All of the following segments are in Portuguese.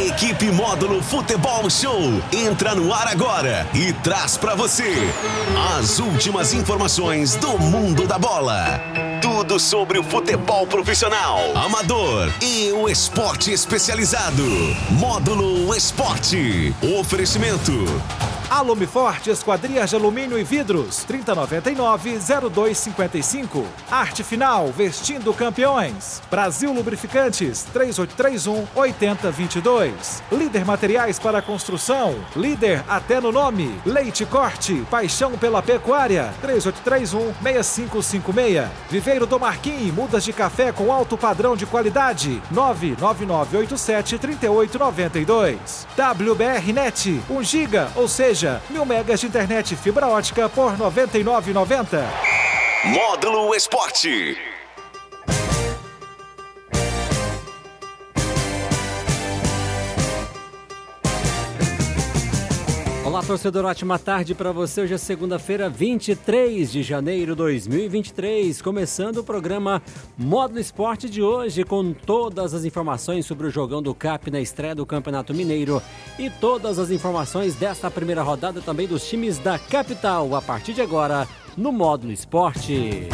Equipe Módulo Futebol Show entra no ar agora e traz para você as últimas informações do mundo da bola. Tudo sobre o futebol profissional, amador e o esporte especializado. Módulo Esporte. Oferecimento. Alume Forte, esquadrias de alumínio e vidros, 3099-0255. Arte Final, vestindo campeões. Brasil Lubrificantes, 3831-8022. Líder Materiais para Construção, líder até no nome. Leite Corte, paixão pela pecuária, 3831-6556. Viveiro do Marquim, mudas de café com alto padrão de qualidade, 99987-3892. WBR Net, 1 giga, ou seja, mil megas de internet fibra ótica por R$ 99,90. Módulo Esporte. Torcedor, ótima tarde para você. Hoje é segunda-feira, 23 de janeiro de 2023, começando o programa Módulo Esporte de hoje, com todas as informações sobre o jogão do CAP na estreia do Campeonato Mineiro e todas as informações desta primeira rodada também dos times da capital, a partir de agora, no Módulo Esporte.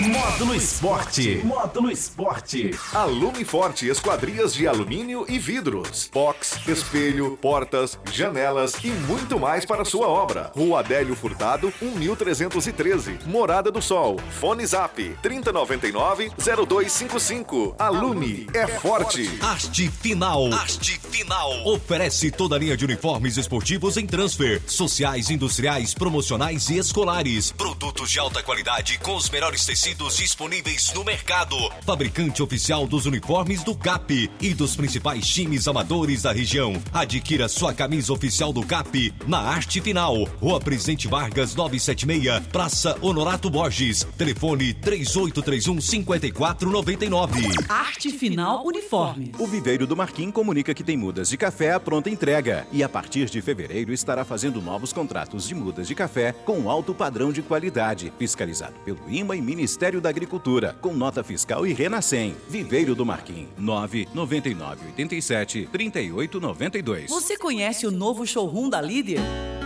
Módulo Esporte. Módulo Esporte. Alume Forte Esquadrias de alumínio e vidros. Box, espelho, portas, janelas e muito mais para sua obra. Rua Adélio Furtado, 1313. Morada do Sol. Fone Zap 3099-0255. Alume é forte. Haste Final. Haste Final. Oferece toda a linha de uniformes esportivos em transfer, sociais, industriais, promocionais e escolares. Produtos de alta qualidade com os melhores tecidos disponíveis no mercado. Fabricante oficial dos uniformes do CAP e dos principais times amadores da região. Adquira sua camisa oficial do CAP na Arte Final. Rua Presidente Vargas 976, Praça Honorato Borges. Telefone 3831 5499. Arte Final Uniforme. O Viveiro do Marquim comunica que tem mudas de café à pronta entrega e a partir de fevereiro estará fazendo novos contratos de mudas de café com alto padrão de qualidade, fiscalizado pelo IMA e Ministério da Agricultura, com nota fiscal e Renascem. Viveiro do Marquim, 999 87 38 92. Você conhece o novo showroom da Líder?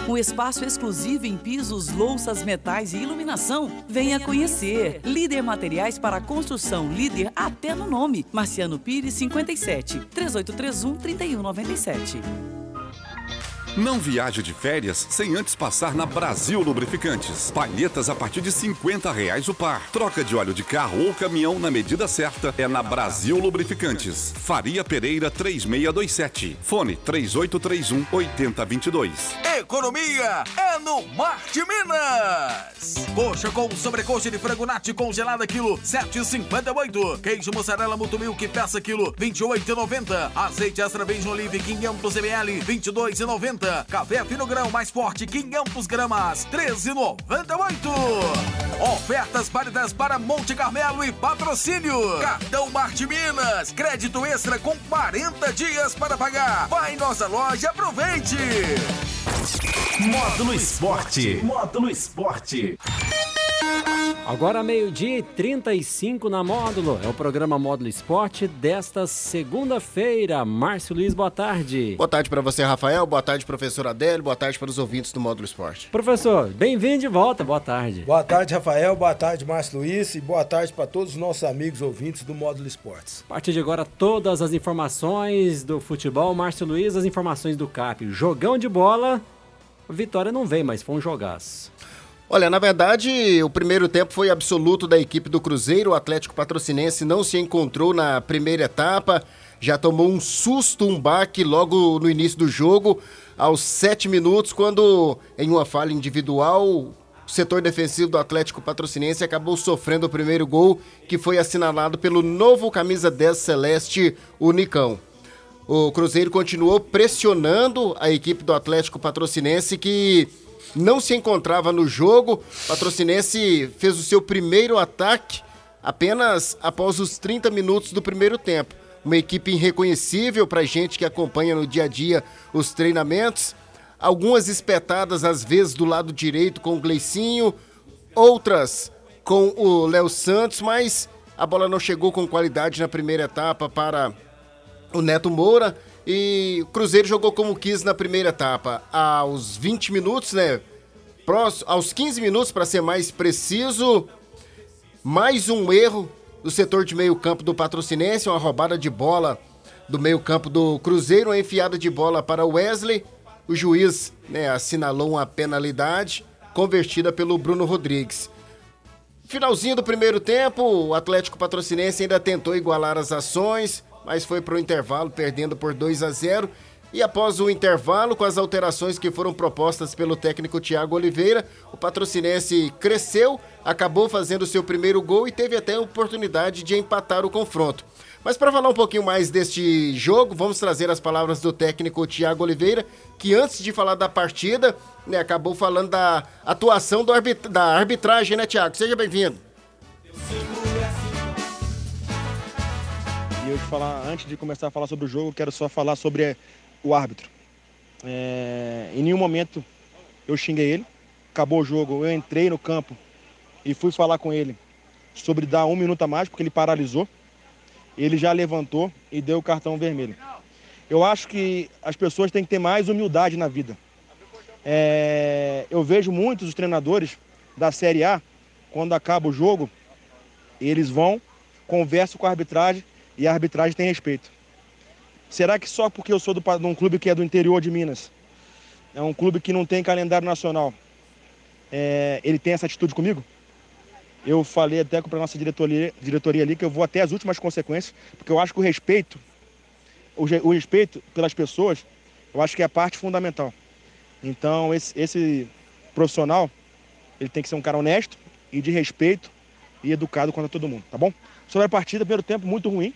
Um espaço exclusivo em pisos, louças, metais e iluminação. Venha conhecer. Líder Materiais para Construção. Líder até no nome. Marciano Pires 57 3831 3197. Não viaje de férias sem antes passar na Brasil Lubrificantes. Palhetas a partir de 50 reais o par. Troca de óleo de carro ou caminhão na medida certa é na Brasil Lubrificantes. Faria Pereira 3627. Fone 3831 8022. Economia é no Marte Minas. Coxa com sobrecoxa de frango nati congelada quilo 7,58. Queijo mussarela Mutumilk peça quilo 28,90. Azeite extra virgem olive 500 ml 22,90. Café fino grão mais forte 500 gramas 13,98. Ofertas válidas para Monte Carmelo e patrocínio. Cartão Marte Minas. Crédito extra com 40 dias para pagar. Vai em nossa loja aproveite. Módulo Esporte. Módulo Esporte. Agora meio-dia e 35 na Módulo. É o programa Módulo Esporte desta segunda-feira. Márcio Luiz, boa tarde. Boa tarde para você, Rafael. Boa tarde, professor Adélio. Boa tarde para os ouvintes do Módulo Esporte. Professor, bem-vindo de volta. Boa tarde. Boa tarde, Rafael. Boa tarde, Márcio Luiz. E boa tarde para todos os nossos amigos ouvintes do Módulo Esportes. A partir de agora, todas as informações do futebol. Márcio Luiz, as informações do CAP. Jogão de bola. Vitória não vem, mas foi um jogaço. Olha, na verdade, o primeiro tempo foi absoluto da equipe do Cruzeiro. O Atlético Patrocinense não se encontrou na primeira etapa. Já tomou um susto, um baque logo no início do jogo, aos sete minutos, quando, em uma falha individual, o setor defensivo do Atlético Patrocinense acabou sofrendo o primeiro gol, que foi assinalado pelo novo camisa 10 celeste, o Nicão. O Cruzeiro continuou pressionando a equipe do Atlético Patrocinense, que não se encontrava no jogo. Patrocinense fez o seu primeiro ataque apenas após os 30 minutos do primeiro tempo. Uma equipe irreconhecível para gente que acompanha no dia a dia os treinamentos. Algumas espetadas às vezes do lado direito com o Gleicinho, outras com o Léo Santos, mas a bola não chegou com qualidade na primeira etapa para o Neto Moura E o Cruzeiro jogou como quis na primeira etapa. Aos 20 minutos, né? Próximo, aos 15 minutos, para ser mais preciso, mais um erro do setor de meio campo do Patrocinense, uma roubada de bola do meio campo do Cruzeiro, uma enfiada de bola para Wesley. O juiz né, assinalou uma penalidade convertida pelo Bruno Rodrigues. Finalzinho do primeiro tempo, o Atlético Patrocinense ainda tentou igualar as ações, mas foi para o intervalo perdendo por 2 a 0 e após o intervalo, com as alterações que foram propostas pelo técnico Thiago Oliveira, o patrocinense cresceu, acabou fazendo seu primeiro gol e teve até a oportunidade de empatar o confronto. Mas para falar um pouquinho mais deste jogo, vamos trazer as palavras do técnico Thiago Oliveira, que antes de falar da partida, né, acabou falando da atuação arbit da arbitragem, né, Thiago? Seja bem-vindo. E eu falar, antes de começar a falar sobre o jogo, quero só falar sobre o árbitro. É, em nenhum momento eu xinguei ele. Acabou o jogo, eu entrei no campo e fui falar com ele sobre dar um minuto a mais, porque ele paralisou. Ele já levantou e deu o cartão vermelho. Eu acho que as pessoas têm que ter mais humildade na vida. É, eu vejo muitos os treinadores da Série A, quando acaba o jogo, eles vão, conversam com a arbitragem e a arbitragem tem respeito. Será que só porque eu sou do, de um clube que é do interior de Minas, é um clube que não tem calendário nacional, é, ele tem essa atitude comigo? Eu falei até para a nossa diretoria, diretoria ali que eu vou até as últimas consequências, porque eu acho que o respeito, o, o respeito pelas pessoas, eu acho que é a parte fundamental. Então, esse, esse profissional, ele tem que ser um cara honesto e de respeito e educado contra todo mundo, tá bom? Sobre a partida, primeiro tempo muito ruim,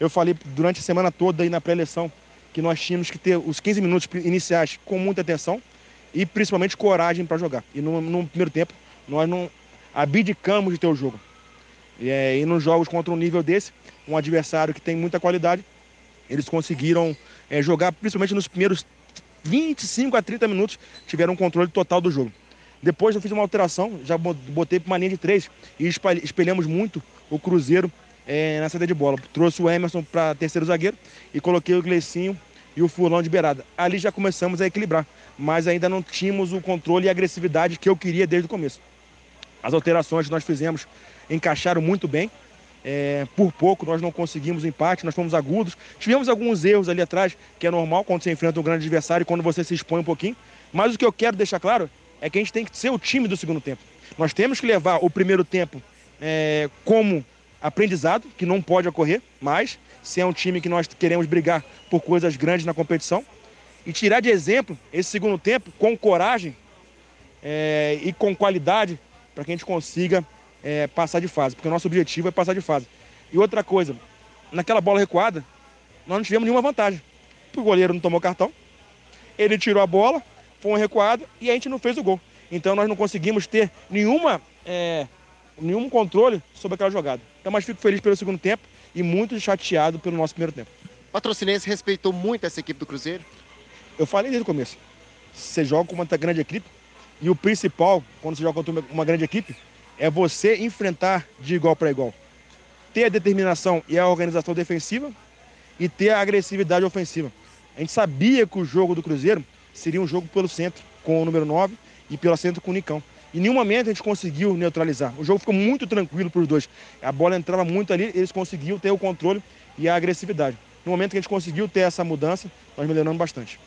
eu falei durante a semana toda aí na pré-eleição que nós tínhamos que ter os 15 minutos iniciais com muita atenção e principalmente coragem para jogar. E no, no, primeiro tempo nós não abdicamos de ter o jogo. E, é, e nos jogos contra um nível desse, um adversário que tem muita qualidade, eles conseguiram é, jogar, principalmente nos primeiros 25 a 30 minutos, tiveram um controle total do jogo. Depois eu fiz uma alteração, já botei para uma linha de três e espelhamos muito o Cruzeiro é, na saída de bola. Trouxe o Emerson para terceiro zagueiro e coloquei o Gleicinho e o Fulano de beirada. Ali já começamos a equilibrar, mas ainda não tínhamos o controle e a agressividade que eu queria desde o começo. As alterações que nós fizemos encaixaram muito bem. É, por pouco nós não conseguimos empate, nós fomos agudos. Tivemos alguns erros ali atrás, que é normal quando você enfrenta um grande adversário e quando você se expõe um pouquinho. Mas o que eu quero deixar claro é que a gente tem que ser o time do segundo tempo. Nós temos que levar o primeiro tempo é, como aprendizado, que não pode ocorrer mais, se é um time que nós queremos brigar por coisas grandes na competição. E tirar de exemplo esse segundo tempo com coragem é, e com qualidade para que a gente consiga é, passar de fase, porque o nosso objetivo é passar de fase. E outra coisa, naquela bola recuada, nós não tivemos nenhuma vantagem. O goleiro não tomou cartão, ele tirou a bola, foi um recuado e a gente não fez o gol. Então nós não conseguimos ter nenhuma, é, nenhum controle sobre aquela jogada. Então, mas fico feliz pelo segundo tempo e muito chateado pelo nosso primeiro tempo. O Patrocinense respeitou muito essa equipe do Cruzeiro? Eu falei desde o começo. Você joga com uma grande equipe e o principal, quando você joga contra uma grande equipe, é você enfrentar de igual para igual. Ter a determinação e a organização defensiva e ter a agressividade ofensiva. A gente sabia que o jogo do Cruzeiro seria um jogo pelo centro, com o número 9 e pelo centro com o Nicão. Em nenhum momento a gente conseguiu neutralizar. O jogo ficou muito tranquilo para os dois. A bola entrava muito ali, eles conseguiam ter o controle e a agressividade. No momento que a gente conseguiu ter essa mudança, nós melhoramos bastante.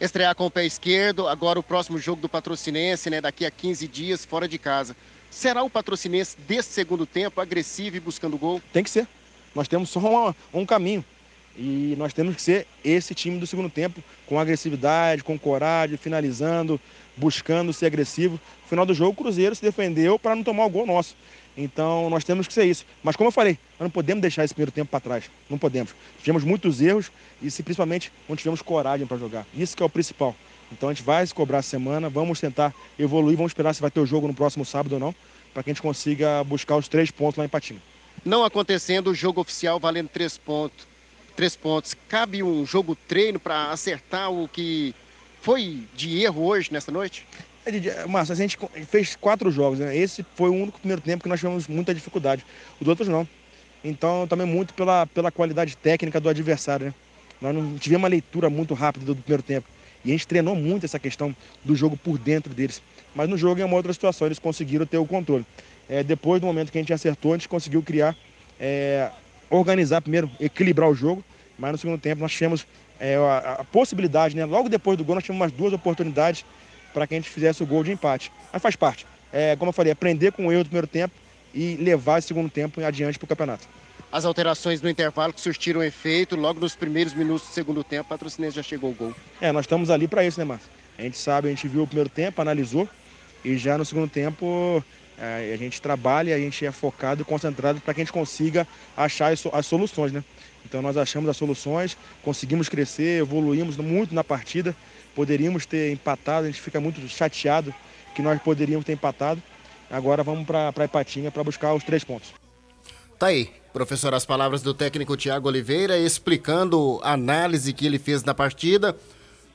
Estrear com o pé esquerdo, agora o próximo jogo do Patrocinense, né, daqui a 15 dias, fora de casa. Será o Patrocinense desse segundo tempo agressivo e buscando gol? Tem que ser. Nós temos só um caminho. E nós temos que ser esse time do segundo tempo, com agressividade, com coragem, finalizando, buscando ser agressivo. No final do jogo, o Cruzeiro se defendeu para não tomar o gol nosso. Então nós temos que ser isso. Mas como eu falei, nós não podemos deixar esse primeiro tempo para trás. Não podemos. Tivemos muitos erros e se, principalmente não tivemos coragem para jogar. Isso que é o principal. Então a gente vai se cobrar a semana, vamos tentar evoluir, vamos esperar se vai ter o jogo no próximo sábado ou não, para que a gente consiga buscar os três pontos lá em Patinho. Não acontecendo o jogo oficial valendo três pontos três pontos. Cabe um jogo treino para acertar o que foi de erro hoje, nessa noite? É, Márcio, a gente fez quatro jogos, né? Esse foi o único primeiro tempo que nós tivemos muita dificuldade. Os outros não. Então, também muito pela, pela qualidade técnica do adversário, né? Nós não tivemos uma leitura muito rápida do primeiro tempo. E a gente treinou muito essa questão do jogo por dentro deles. Mas no jogo, em uma outra situação, eles conseguiram ter o controle. É, depois do momento que a gente acertou, a gente conseguiu criar, é, organizar primeiro, equilibrar o jogo. Mas no segundo tempo nós tivemos é, a, a, possibilidade, né? Logo depois do gol, nós tivemos umas duas oportunidades para que a gente fizesse o gol de empate. Mas faz parte. É, como eu falei, aprender com o erro do primeiro tempo e levar esse segundo tempo adiante para o campeonato. As alterações no intervalo que surtiram efeito, logo nos primeiros minutos do segundo tempo, a Patrocinense já chegou o gol. É, nós estamos ali para isso, né, Márcio? A gente sabe, a gente viu o primeiro tempo, analisou, e já no segundo tempo a gente trabalha, a gente é focado concentrado para que a gente consiga achar as, as soluções, né? Então nós achamos as soluções, conseguimos crescer, evoluímos muito na partida, poderíamos ter empatado, a gente fica muito chateado que nós poderíamos ter empatado. Agora vamos para a Ipatinha para buscar os três pontos. Tá aí, professor, as palavras do técnico Tiago Oliveira explicando a análise que ele fez na partida.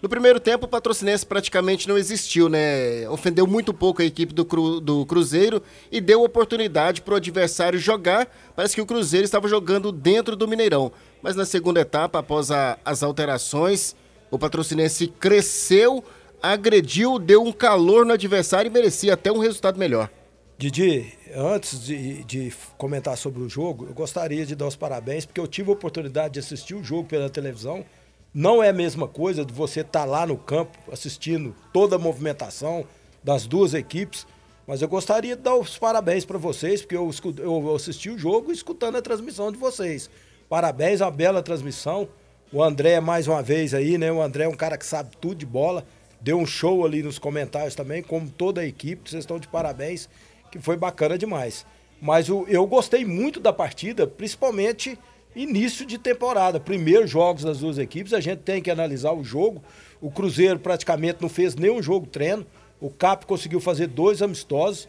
No primeiro tempo, o patrocinense praticamente não existiu, né? Ofendeu muito pouco a equipe do, Cru, do Cruzeiro e deu oportunidade para o adversário jogar. Parece que o Cruzeiro estava jogando dentro do Mineirão. Mas na segunda etapa, após a, as alterações, o patrocinense cresceu, agrediu, deu um calor no adversário e merecia até um resultado melhor. Didi, antes de, de, comentar sobre o jogo, eu gostaria de dar os parabéns, porque eu tive a oportunidade de assistir o jogo pela televisão. Não é a mesma coisa de você estar tá lá no campo assistindo toda a movimentação das duas equipes, mas eu gostaria de dar os parabéns para vocês, porque eu, eu assisti o jogo escutando a transmissão de vocês. Parabéns, uma bela transmissão. O André, mais uma vez aí, né? O André é um cara que sabe tudo de bola. Deu um show ali nos comentários também, como toda a equipe. Vocês estão de parabéns que foi bacana demais. Mas o, eu gostei muito da partida, principalmente início de temporada. Primeiros jogos das duas equipes, a gente tem que analisar o jogo. O Cruzeiro praticamente não fez nenhum jogo treino. O CAP conseguiu fazer dois amistosos.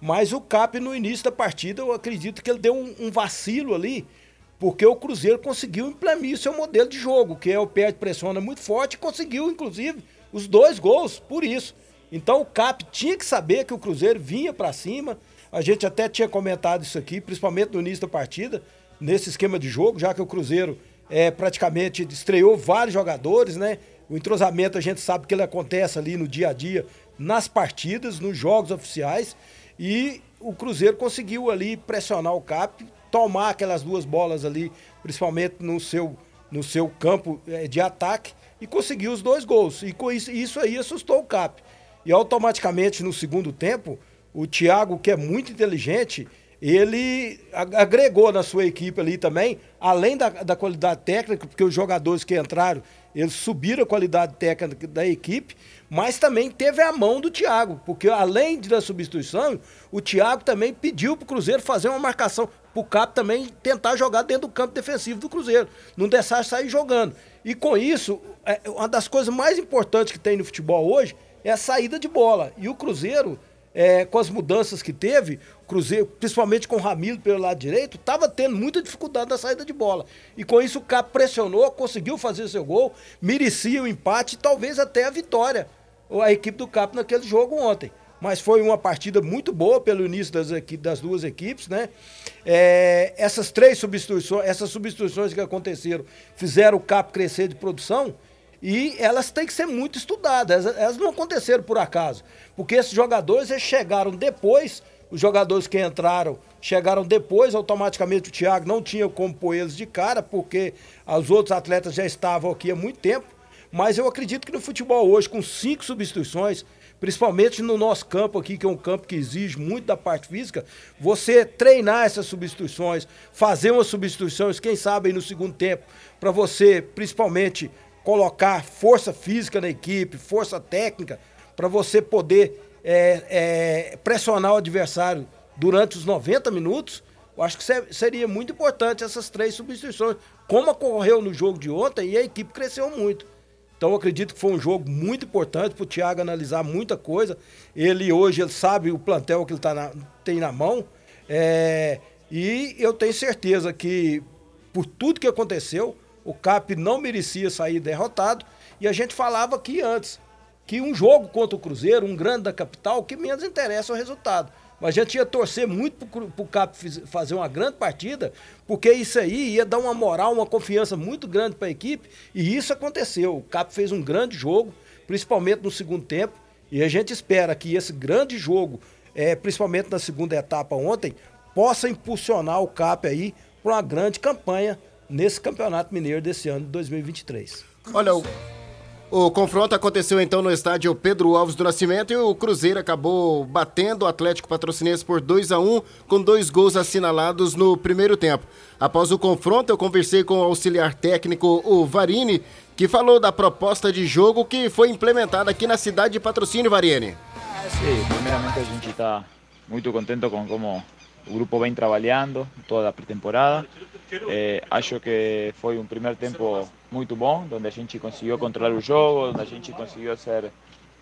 Mas o CAP, no início da partida, eu acredito que ele deu um, um vacilo ali, porque o Cruzeiro conseguiu implementar seu modelo de jogo, que é o pé de pressiona muito forte e conseguiu, inclusive, os dois gols por isso. Então o CAP tinha que saber que o Cruzeiro vinha para cima. A gente até tinha comentado isso aqui, principalmente no início da partida, nesse esquema de jogo, já que o Cruzeiro é, praticamente estreou vários jogadores, né? O entrosamento a gente sabe que ele acontece ali no dia a dia, nas partidas, nos jogos oficiais. E o Cruzeiro conseguiu ali pressionar o CAP, tomar aquelas duas bolas ali, principalmente no seu, no seu campo é, de ataque, e conseguiu os dois gols. E com isso, isso aí assustou o CAP. E automaticamente no segundo tempo, o Thiago, que é muito inteligente, ele agregou na sua equipe ali também, além da, da qualidade técnica, porque os jogadores que entraram, eles subiram a qualidade técnica da equipe, mas também teve a mão do Thiago, porque além da substituição, o Thiago também pediu para o Cruzeiro fazer uma marcação, para o Cap também tentar jogar dentro do campo defensivo do Cruzeiro, não deixar sair jogando. E com isso, é, uma das coisas mais importantes que tem no futebol hoje é a saída de bola. E o Cruzeiro, é, com as mudanças que teve, Cruzeiro, principalmente com o Ramiro pelo lado direito, estava tendo muita dificuldade na saída de bola. E com isso o Cap pressionou, conseguiu fazer seu gol, merecia o empate e talvez até a vitória. A equipe do Cap naquele jogo ontem. Mas foi uma partida muito boa pelo início das, das duas equipes, né? É, essas três substituições, essas substituições que aconteceram, fizeram o Cap crescer de produção e elas têm que ser muito estudadas. Elas não aconteceram por acaso. Porque esses jogadores eles chegaram depois, os jogadores que entraram chegaram depois, automaticamente o Thiago não tinha como pôr eles de cara, porque os outros atletas já estavam aqui há muito tempo. Mas eu acredito que no futebol hoje, com cinco substituições, principalmente no nosso campo aqui, que é um campo que exige muito da parte física, você treinar essas substituições, fazer umas substituições, quem sabe no segundo tempo, para você, principalmente colocar força física na equipe, força técnica, para você poder é, é, pressionar o adversário durante os 90 minutos, eu acho que seria muito importante essas três substituições, como ocorreu no jogo de ontem e a equipe cresceu muito. Então eu acredito que foi um jogo muito importante para o Thiago analisar muita coisa. Ele hoje ele sabe o plantel que ele tá na, tem na mão. É, e eu tenho certeza que, por tudo que aconteceu, o CAP não merecia sair derrotado. E a gente falava aqui antes que um jogo contra o Cruzeiro, um grande da capital, o que menos interessa é o resultado. Mas a gente ia torcer muito pro, pro Cap fazer uma grande partida, porque isso aí ia dar uma moral, uma confiança muito grande para a equipe, e isso aconteceu. O Cap fez um grande jogo, principalmente no segundo tempo, e a gente espera que esse grande jogo, é, principalmente na segunda etapa ontem, possa impulsionar o CAP aí para uma grande campanha nesse Campeonato Mineiro desse ano de 2023. Olha, o, o confronto aconteceu então no estádio Pedro Alves do Nascimento e o Cruzeiro acabou batendo o Atlético Patrocinense por 2 a 1 com dois gols assinalados no primeiro tempo. Após o confronto, eu conversei com o auxiliar técnico, o Varini, que falou da proposta de jogo que foi implementada aqui na cidade de Patrocínio, Varini. Sim, primeiramente a gente está muito contente com como o grupo vem trabalhando toda a pré-temporada. Eh, acho que foi um primeiro tempo muito bom, onde a gente conseguiu controlar o jogo, onde a gente conseguiu ser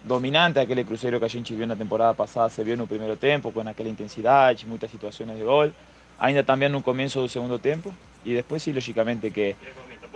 dominante aquele Cruzeiro que a gente viu na temporada passada, se viu no primeiro tempo, com aquela intensidade, muitas situações de gol. Ainda também no começo do segundo tempo, e depois, sim, lógicamente, que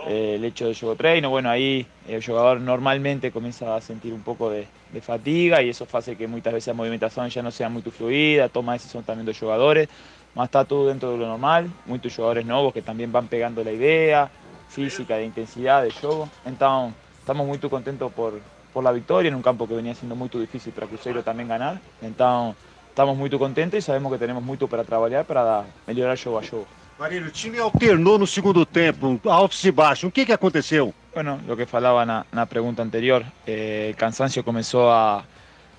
eh, el hecho del juego treino, bueno, ahí el jugador normalmente comienza a sentir un poco de, de fatiga y eso hace que muchas veces la movimentación ya no sea muy fluida, toma decisión también de los jugadores, más está todo dentro de lo normal, muchos jugadores nuevos que también van pegando la idea física, de intensidad, de juego, entonces estamos muy contentos por, por la victoria en un campo que venía siendo muy difícil para Cruzeiro también ganar, entonces estamos muy contentos y sabemos que tenemos mucho para trabajar para mejorar juego a juego. Marílio, o time alternou no segundo tempo, altos e baixos. O que, que aconteceu? Bueno, lo que falaba na, na pregunta anterior, eh, el cansancio comenzó a,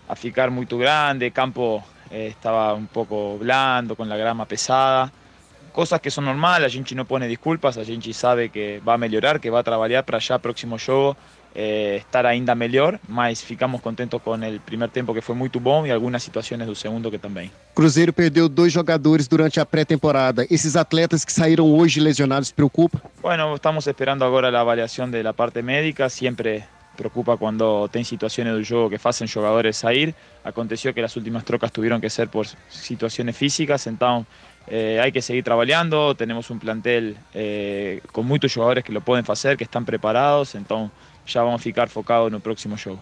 a ficar muy grande, campo eh, estaba un poco blando, con la grama pesada. Cosas que son normales, a gente no pone disculpas, a gente sabe que va a mejorar, que va a trabajar para allá próximo juego eh, estar ainda melhor, mas ficamos contentos com o primeiro tempo que foi muito bom e algumas situações do segundo que também. Cruzeiro perdeu dois jogadores durante a pré-temporada. Esses atletas que saíram hoje lesionados preocupa? Bueno, estamos esperando agora a avaliação da parte médica. Sempre preocupa quando tem situações do jogo que fazem jogadores sair. Aconteceu que as últimas trocas tiveram que ser por situações físicas, então eh, hay que seguir trabajando, tenemos un plantel eh, con muchos jugadores que lo pueden hacer, que están preparados, entonces já vamos ficar focados no próximo jogo.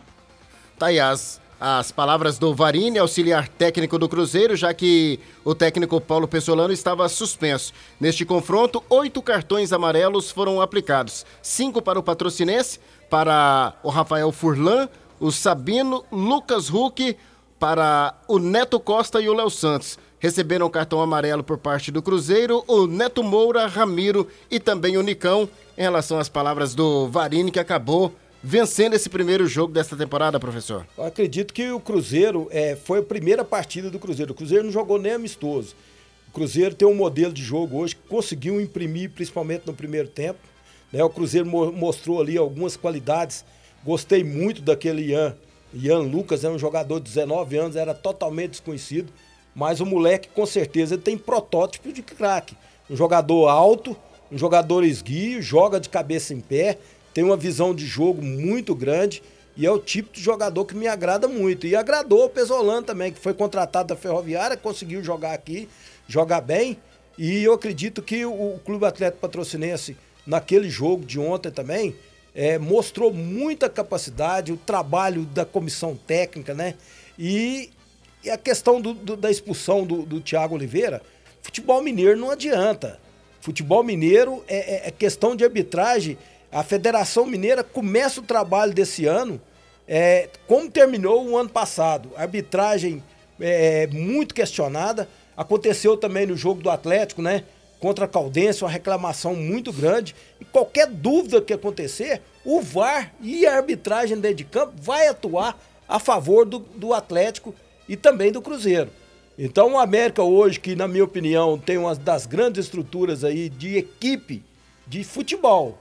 Tá aí as, as palavras do Varini, auxiliar técnico do Cruzeiro, já que o técnico Paulo Pessolano estava suspenso. Neste confronto, oito cartões amarelos foram aplicados: cinco para o patrocinense, para o Rafael Furlan, o Sabino, Lucas Huck, para o Neto Costa e o Léo Santos. Receberam cartão amarelo por parte do Cruzeiro, o Neto Moura, Ramiro e também o Nicão, em relação às palavras do Varini, que acabou vencendo esse primeiro jogo desta temporada, professor? Eu acredito que o Cruzeiro é, foi a primeira partida do Cruzeiro. O Cruzeiro não jogou nem amistoso. O Cruzeiro tem um modelo de jogo hoje que conseguiu imprimir, principalmente no primeiro tempo. Né? O Cruzeiro mo mostrou ali algumas qualidades. Gostei muito daquele Ian. Ian Lucas é um jogador de 19 anos, era totalmente desconhecido. Mas o moleque, com certeza, tem protótipo de craque. Um jogador alto, um jogador esguio, joga de cabeça em pé, tem uma visão de jogo muito grande e é o tipo de jogador que me agrada muito. E agradou o Pesolano também, que foi contratado da Ferroviária, conseguiu jogar aqui, jogar bem. E eu acredito que o Clube Atlético Patrocinense, naquele jogo de ontem também, é, mostrou muita capacidade, o trabalho da comissão técnica, né? E, e a questão do, do, da expulsão do, do Thiago Oliveira, futebol mineiro não adianta. Futebol mineiro é, é, é questão de arbitragem. A Federação Mineira começa o trabalho desse ano é, como terminou o ano passado. Arbitragem é, muito questionada. Aconteceu também no jogo do Atlético, né? Contra a Caldense, uma reclamação muito grande. E qualquer dúvida que acontecer, o VAR e a arbitragem dentro de campo vai atuar a favor do, do Atlético e também do Cruzeiro. Então o América hoje, que na minha opinião tem uma das grandes estruturas aí de equipe de futebol,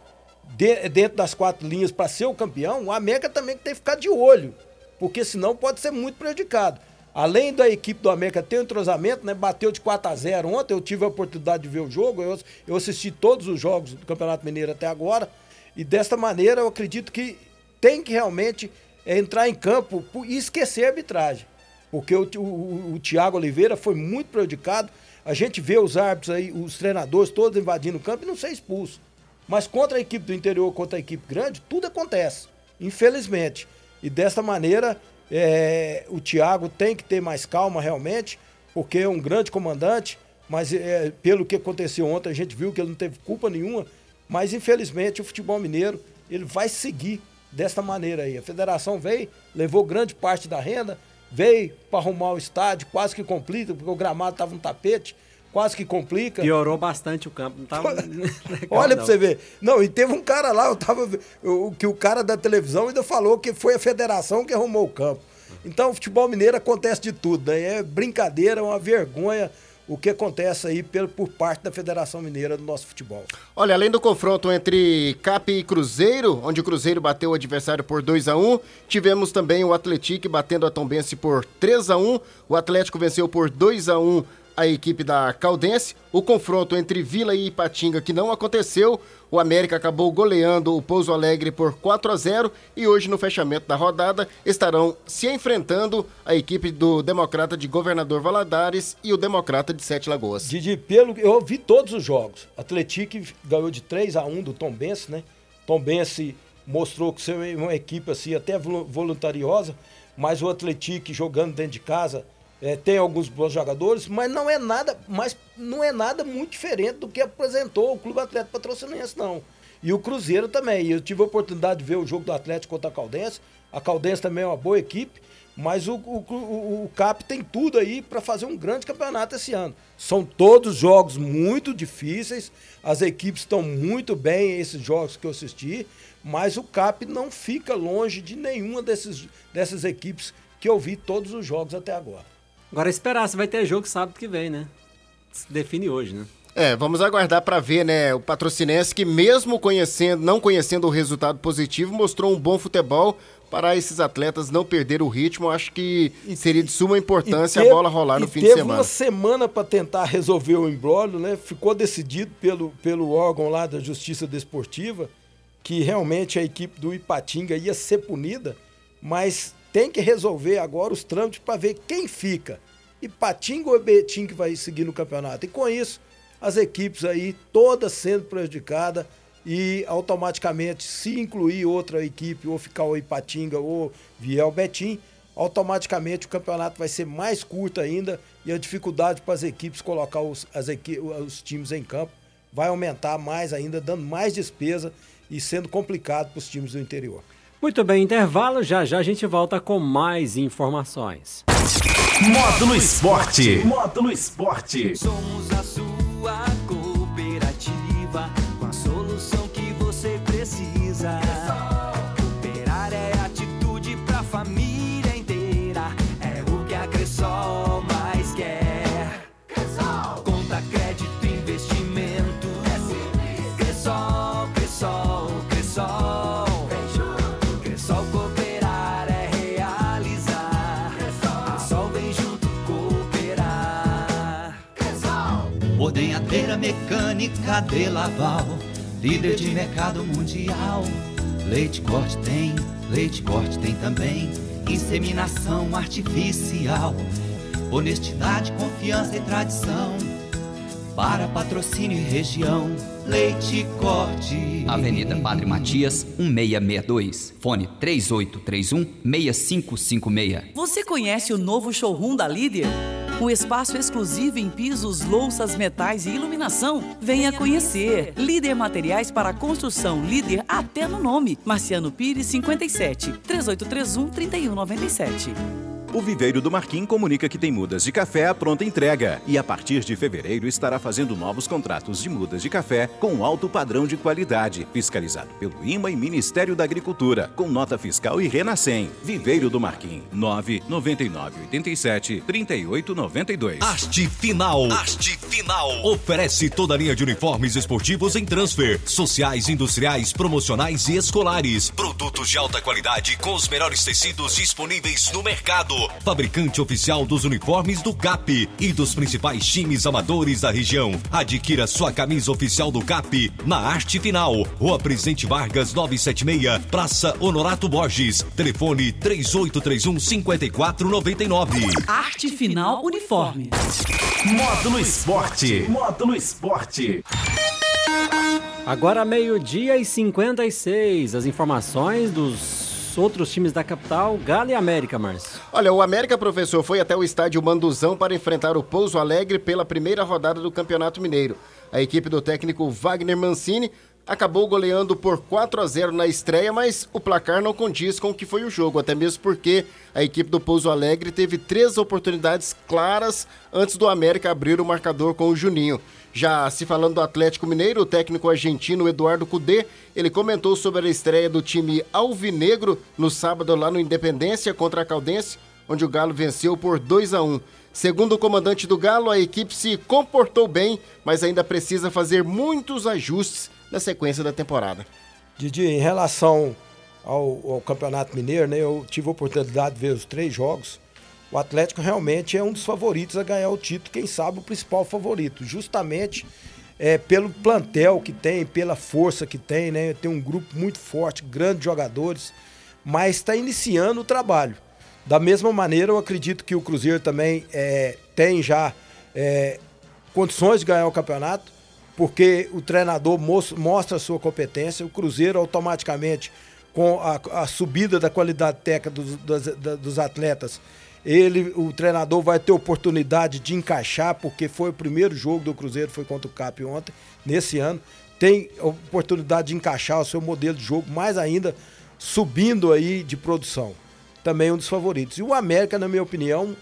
de, dentro das quatro linhas para ser o campeão, o América também tem que ficar de olho, porque senão pode ser muito prejudicado. Além da equipe do América ter um entrosamento, né, bateu de 4 a 0 ontem, eu tive a oportunidade de ver o jogo, eu, eu assisti todos os jogos do Campeonato Mineiro até agora, e desta maneira eu acredito que tem que realmente é, entrar em campo e esquecer a arbitragem porque o, o, o Thiago Oliveira foi muito prejudicado. A gente vê os árbitros aí, os treinadores todos invadindo o campo e não ser expulso. Mas contra a equipe do interior, contra a equipe grande, tudo acontece, infelizmente. E desta maneira, é, o Thiago tem que ter mais calma realmente, porque é um grande comandante, mas é, pelo que aconteceu ontem, a gente viu que ele não teve culpa nenhuma, mas infelizmente o futebol mineiro, ele vai seguir desta maneira aí. A federação veio, levou grande parte da renda, veio para arrumar o estádio, quase que complica, porque o gramado estava no tapete, quase que complica. Piorou bastante o campo, não tava Olha para você ver. Não, e teve um cara lá, eu tava eu, que o cara da televisão ainda falou que foi a federação que arrumou o campo. Então, o futebol mineiro acontece de tudo, né? É brincadeira, é uma vergonha o que acontece aí por, por parte da Federação Mineira do nosso futebol. Olha, além do confronto entre Cap e Cruzeiro, onde o Cruzeiro bateu o adversário por 2 a 1 tivemos também o Atlético batendo a Tombense por 3 a 1 O Atlético venceu por 2 a 1 a equipe da Caldense. O confronto entre Vila e Ipatinga, que não aconteceu, o América acabou goleando o Pouso Alegre por 4 a 0 e hoje, no fechamento da rodada, estarão se enfrentando a equipe do Democrata de Governador Valadares e o Democrata de Sete Lagoas. Didi, pelo, eu vi todos os jogos. Atlético ganhou de 3 a 1 do Tom Bense, né? Tom Bense mostrou que é uma equipe assim, até voluntariosa, mas o Atlético jogando dentro de casa é, tem alguns bons jogadores, mas não é nada, mas não é nada muito diferente do que apresentou o Clube Atlético Patrocinense, não. E o Cruzeiro também. Eu tive a oportunidade de ver o jogo do Atlético contra a Caldense. A Caldense também é uma boa equipe, mas o, o, o, o CAP tem tudo aí para fazer um grande campeonato esse ano. São todos jogos muito difíceis, as equipes estão muito bem esses jogos que eu assisti, mas o CAP não fica longe de nenhuma desses, dessas equipes que eu vi todos os jogos até agora. Agora esperar, se vai ter jogo sábado que vem, né? Se define hoje, né? É, vamos aguardar para ver, né? O patrocinense que mesmo conhecendo, não conhecendo o resultado positivo, mostrou um bom futebol para esses atletas não perder o ritmo. Acho que seria de suma importância teve, a bola rolar no fim de semana. Teve uma semana para tentar resolver o embrólio, né? Ficou decidido pelo, pelo órgão lá da Justiça Desportiva que realmente a equipe do Ipatinga ia ser punida, mas tem que resolver agora os trâmites para ver quem fica. E Patinga ou Betim que vai seguir no campeonato. E com isso, as equipes aí todas sendo prejudicadas e automaticamente, se incluir outra equipe, ou ficar o Ipatinga ou vier o Betim, automaticamente o campeonato vai ser mais curto ainda e a dificuldade para as equipes colocar os, as equi os times em campo vai aumentar mais ainda, dando mais despesa e sendo complicado para os times do interior. Muito bem, intervalo. Já já a gente volta com mais informações. Módulo Esporte. Módulo Esporte. Somos a mecânica de Laval, líder de mercado mundial. Leite corte tem, leite corte tem também. Inseminação artificial, honestidade, confiança e tradição. Para patrocínio e região, leite corte. Avenida Padre Matias, 1662. Fone 3831-6556. Você conhece o novo showroom da Líder? Um espaço exclusivo em pisos, louças, metais e iluminação. Venha conhecer. Líder Materiais para Construção. Líder até no nome. Marciano Pires, 57. 3831 3197. O Viveiro do Marquim comunica que tem mudas de café à pronta entrega e a partir de fevereiro estará fazendo novos contratos de mudas de café com alto padrão de qualidade, fiscalizado pelo IMA e Ministério da Agricultura, com nota fiscal e Renascem. Viveiro do Marquim, 999 87 3892. Haste Final. Haste Final. Oferece toda a linha de uniformes esportivos em transfer, sociais, industriais, promocionais e escolares. Produtos de alta qualidade com os melhores tecidos disponíveis no mercado. Fabricante oficial dos uniformes do CAP e dos principais times amadores da região. Adquira sua camisa oficial do CAP na Arte Final. Rua Presidente Vargas 976, Praça Honorato Borges. Telefone 3831 5499. Arte Final Uniforme. Módulo Esporte. Módulo Esporte. Agora meio-dia e 56, as informações dos outros times da capital, Galo e América, Márcio. Olha, o América, professor, foi até o estádio Manduzão para enfrentar o Pouso Alegre pela primeira rodada do Campeonato Mineiro. A equipe do técnico Wagner Mancini acabou goleando por 4 a 0 na estreia, mas o placar não condiz com o que foi o jogo, até mesmo porque a equipe do Pouso Alegre teve três oportunidades claras antes do América abrir o marcador com o Juninho. Já se falando do Atlético Mineiro, o técnico argentino Eduardo Cudê, ele comentou sobre a estreia do time alvinegro no sábado lá no Independência contra a Caldense, onde o Galo venceu por 2 a 1. Segundo o comandante do Galo, a equipe se comportou bem, mas ainda precisa fazer muitos ajustes na sequência da temporada. Didi, em relação ao, ao Campeonato Mineiro, né, eu tive a oportunidade de ver os três jogos. O Atlético realmente é um dos favoritos a ganhar o título, quem sabe o principal favorito, justamente é, pelo plantel que tem, pela força que tem, né? Tem um grupo muito forte, grandes jogadores, mas está iniciando o trabalho. Da mesma maneira, eu acredito que o Cruzeiro também é, tem já é, condições de ganhar o campeonato, porque o treinador mostra a sua competência, o Cruzeiro automaticamente, com a, a subida da qualidade técnica dos, dos, dos atletas, ele, o treinador vai ter oportunidade de encaixar, porque foi o primeiro jogo do Cruzeiro, foi contra o Cap ontem, nesse ano. Tem oportunidade de encaixar o seu modelo de jogo, mais ainda subindo aí de produção. Também um dos favoritos. E o América, na minha opinião,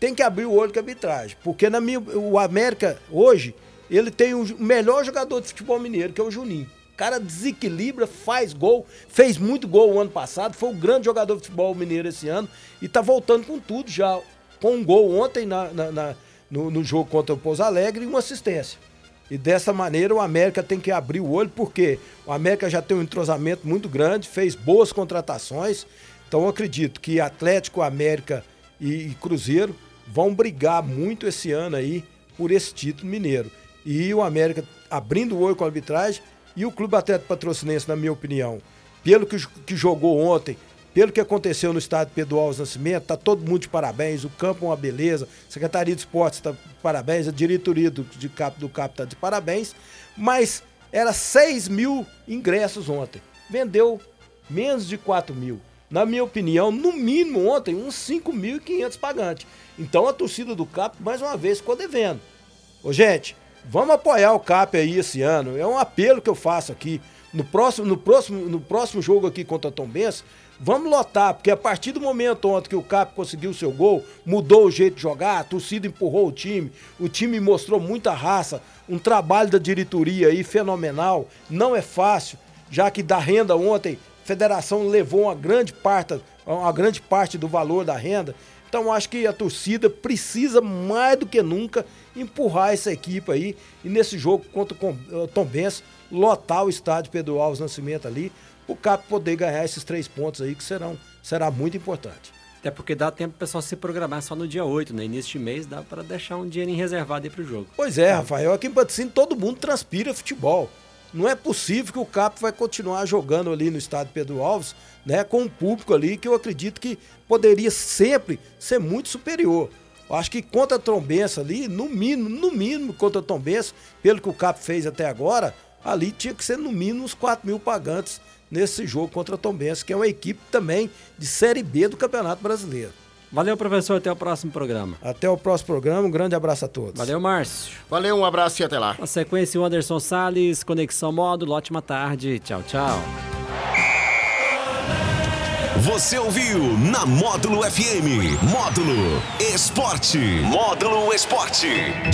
tem que abrir o olho com a arbitragem. Porque na minha, o América, hoje, ele tem o melhor jogador de futebol mineiro, que é o Juninho cara desequilibra, faz gol, fez muito gol o ano passado, foi o grande jogador de futebol mineiro esse ano e tá voltando com tudo já. Com um gol ontem na, na, na no, no, jogo contra o Pouso Alegre e uma assistência. E dessa maneira o América tem que abrir o olho, porque o América já tem um entrosamento muito grande, fez boas contratações. Então acredito que Atlético, América e, e Cruzeiro vão brigar muito esse ano aí por esse título mineiro. E o América abrindo o olho com a arbitragem e o Clube Atlético Patrocinense, na minha opinião, pelo que, que jogou ontem, pelo que aconteceu no estádio Pedro Alves Nascimento, tá todo mundo de parabéns, o campo é uma beleza, a Secretaria de Esportes está de parabéns, a diretoria do, de cap, do CAP está de parabéns, mas era 6 mil ingressos ontem. Vendeu menos de 4 mil. Na minha opinião, no mínimo ontem, uns 5.500 pagantes. Então a torcida do CAP, mais uma vez, ficou devendo. Ô, gente, Vamos apoiar o CAP aí esse ano. É um apelo que eu faço aqui. No próximo, no próximo, no próximo jogo aqui contra Tom Benz, vamos lotar, porque a partir do momento ontem que o CAP conseguiu o seu gol, mudou o jeito de jogar, a torcida empurrou o time, o time mostrou muita raça, um trabalho da diretoria aí fenomenal. Não é fácil, já que da renda ontem, a federação levou uma grande parte, uma grande parte do valor da renda. Então acho que a torcida precisa mais do que nunca empurrar essa equipe aí e nesse jogo contra o Tom Benz, lotar o estádio Pedro Alves Nascimento ali, o Cap poder ganhar esses três pontos aí que serão será muito importante. Até porque dá tempo o pessoal se programar só no dia 8, né? Início de mês dá para deixar um dinheiro reservado aí pro jogo. Pois é, Rafael, aqui em Patrocínio todo mundo transpira futebol. Não é possível que o Cap vai continuar jogando ali no estádio Pedro Alves, né, com um público ali que eu acredito que poderia sempre ser muito superior. Eu acho que contra a Trombença ali, no mínimo, no mínimo contra a Trombença, pelo que o Cap fez até agora, ali tinha que ser no mínimo uns 4 mil pagantes nesse jogo contra a Tombense, que é uma equipe também de Série B do Campeonato Brasileiro. Valeu, professor. Até o próximo programa. Até o próximo programa. Um grande abraço a todos. Valeu, Márcio. Valeu, um abraço e até lá. Na sequência, o Anderson Salles, Conexão Módulo. Ótima tarde. Tchau, tchau. Você ouviu na Módulo FM. Módulo Esporte. Módulo Esporte.